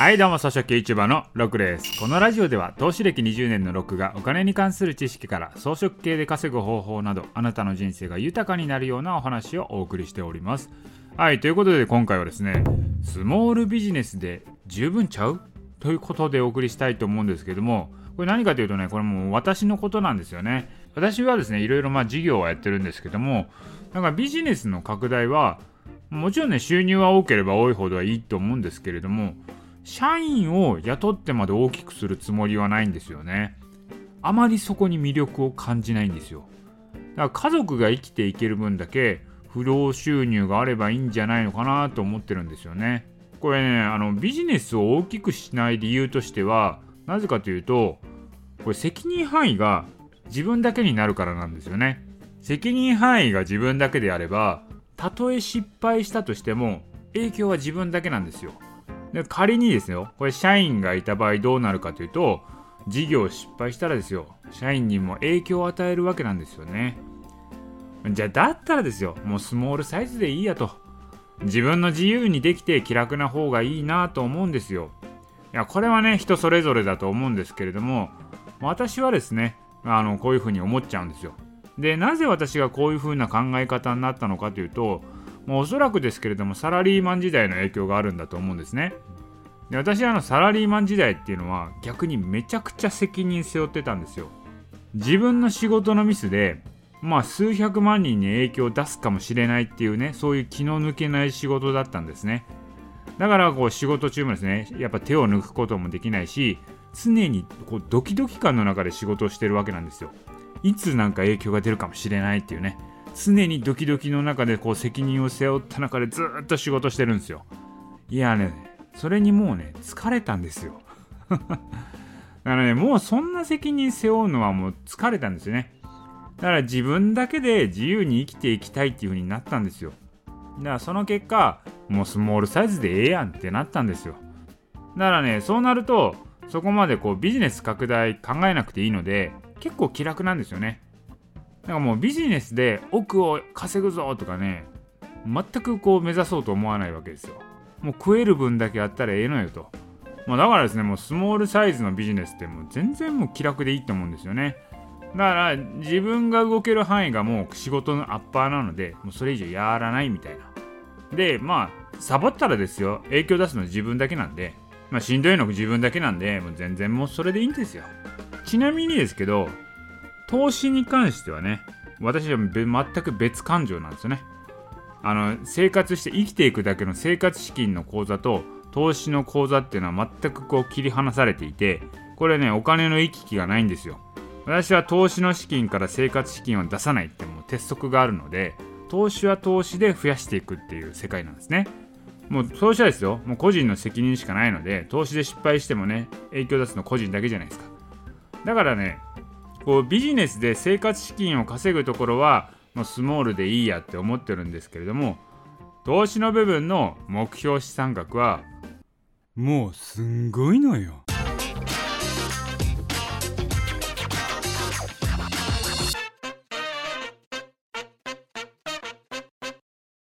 はいどうも草食系 YouTuber のロクです。このラジオでは投資歴20年のロックがお金に関する知識から装飾系で稼ぐ方法などあなたの人生が豊かになるようなお話をお送りしております。はいということで今回はですねスモールビジネスで十分ちゃう？ということでお送りしたいと思うんですけどもこれ何かというとねこれもう私のことなんですよね。私はですねいろいろまあ事業をやってるんですけどもなんかビジネスの拡大はもちろんね収入は多ければ多いほどはいいと思うんですけれども社員を雇ってまで大きくするつもりはないんですよね。あまりそこに魅力を感じないんですよ。だから家族が生きていける分だけ不労収入があればいいんじゃないのかなと思ってるんですよね。これね、あのビジネスを大きくしない理由としては、なぜかというと、これ責任範囲が自分だけになるからなんですよね。責任範囲が自分だけであれば、たとえ失敗したとしても影響は自分だけなんですよ。で仮にですよこれ社員がいた場合どうなるかというと事業失敗したらですよ社員にも影響を与えるわけなんですよね。じゃあだったらですよもうスモールサイズでいいやと。自分の自由にできて気楽な方がいいなと思うんですよ。いやこれはね人それぞれだと思うんですけれども私はですねあのこういうふうに思っちゃうんですよ。でなぜ私がこういうふうな考え方になったのかというともうおそらくですけれどもサラリーマン時代の影響があるんだと思うんですね。で私はあのサラリーマン時代っていうのは逆にめちゃくちゃ責任背負ってたんですよ。自分の仕事のミスでまあ数百万人に影響を出すかもしれないっていうねそういう気の抜けない仕事だったんですね。だからこう仕事中もですねやっぱ手を抜くこともできないし常にこうドキドキ感の中で仕事をしてるわけなんですよ。いつなんか影響が出るかもしれないっていうね常にドキドキの中でこう責任を背負った中でずっと仕事してるんですよ。いやね、それにもうね、疲れたんですよ。だからね、もうそんな責任背負うのはもう疲れたんですよね。だから自分だけで自由に生きていきたいっていう風になったんですよ。だからその結果、もうスモールサイズでええやんってなったんですよ。だからね、そうなると、そこまでこうビジネス拡大考えなくていいので、結構気楽なんですよね。なんかもうビジネスで億を稼ぐぞとかね全くこう目指そうと思わないわけですよ。もう食える分だけあったらええのよと。まあ、だからですねもうスモールサイズのビジネスってもう全然もう気楽でいいと思うんですよね。だから自分が動ける範囲がもう仕事のアッパーなのでもうそれ以上やらないみたいな。でまあサボったらですよ影響出すのは自分だけなんでまあしんどいの自分だけなんでもう全然もうそれでいいんですよ。ちなみにですけど投資に関してはね、私は全く別感情なんですよね。あの、生活して生きていくだけの生活資金の口座と投資の口座っていうのは全くこう切り離されていて、これね、お金の行き来がないんですよ。私は投資の資金から生活資金を出さないってもう鉄則があるので、投資は投資で増やしていくっていう世界なんですね。もう投資はですよ、もう個人の責任しかないので、投資で失敗してもね、影響出すの個人だけじゃないですか。だからね、こうビジネスで生活資金を稼ぐところはもうスモールでいいやって思ってるんですけれども投資の部分の目標資産額はもうすんごいのよ。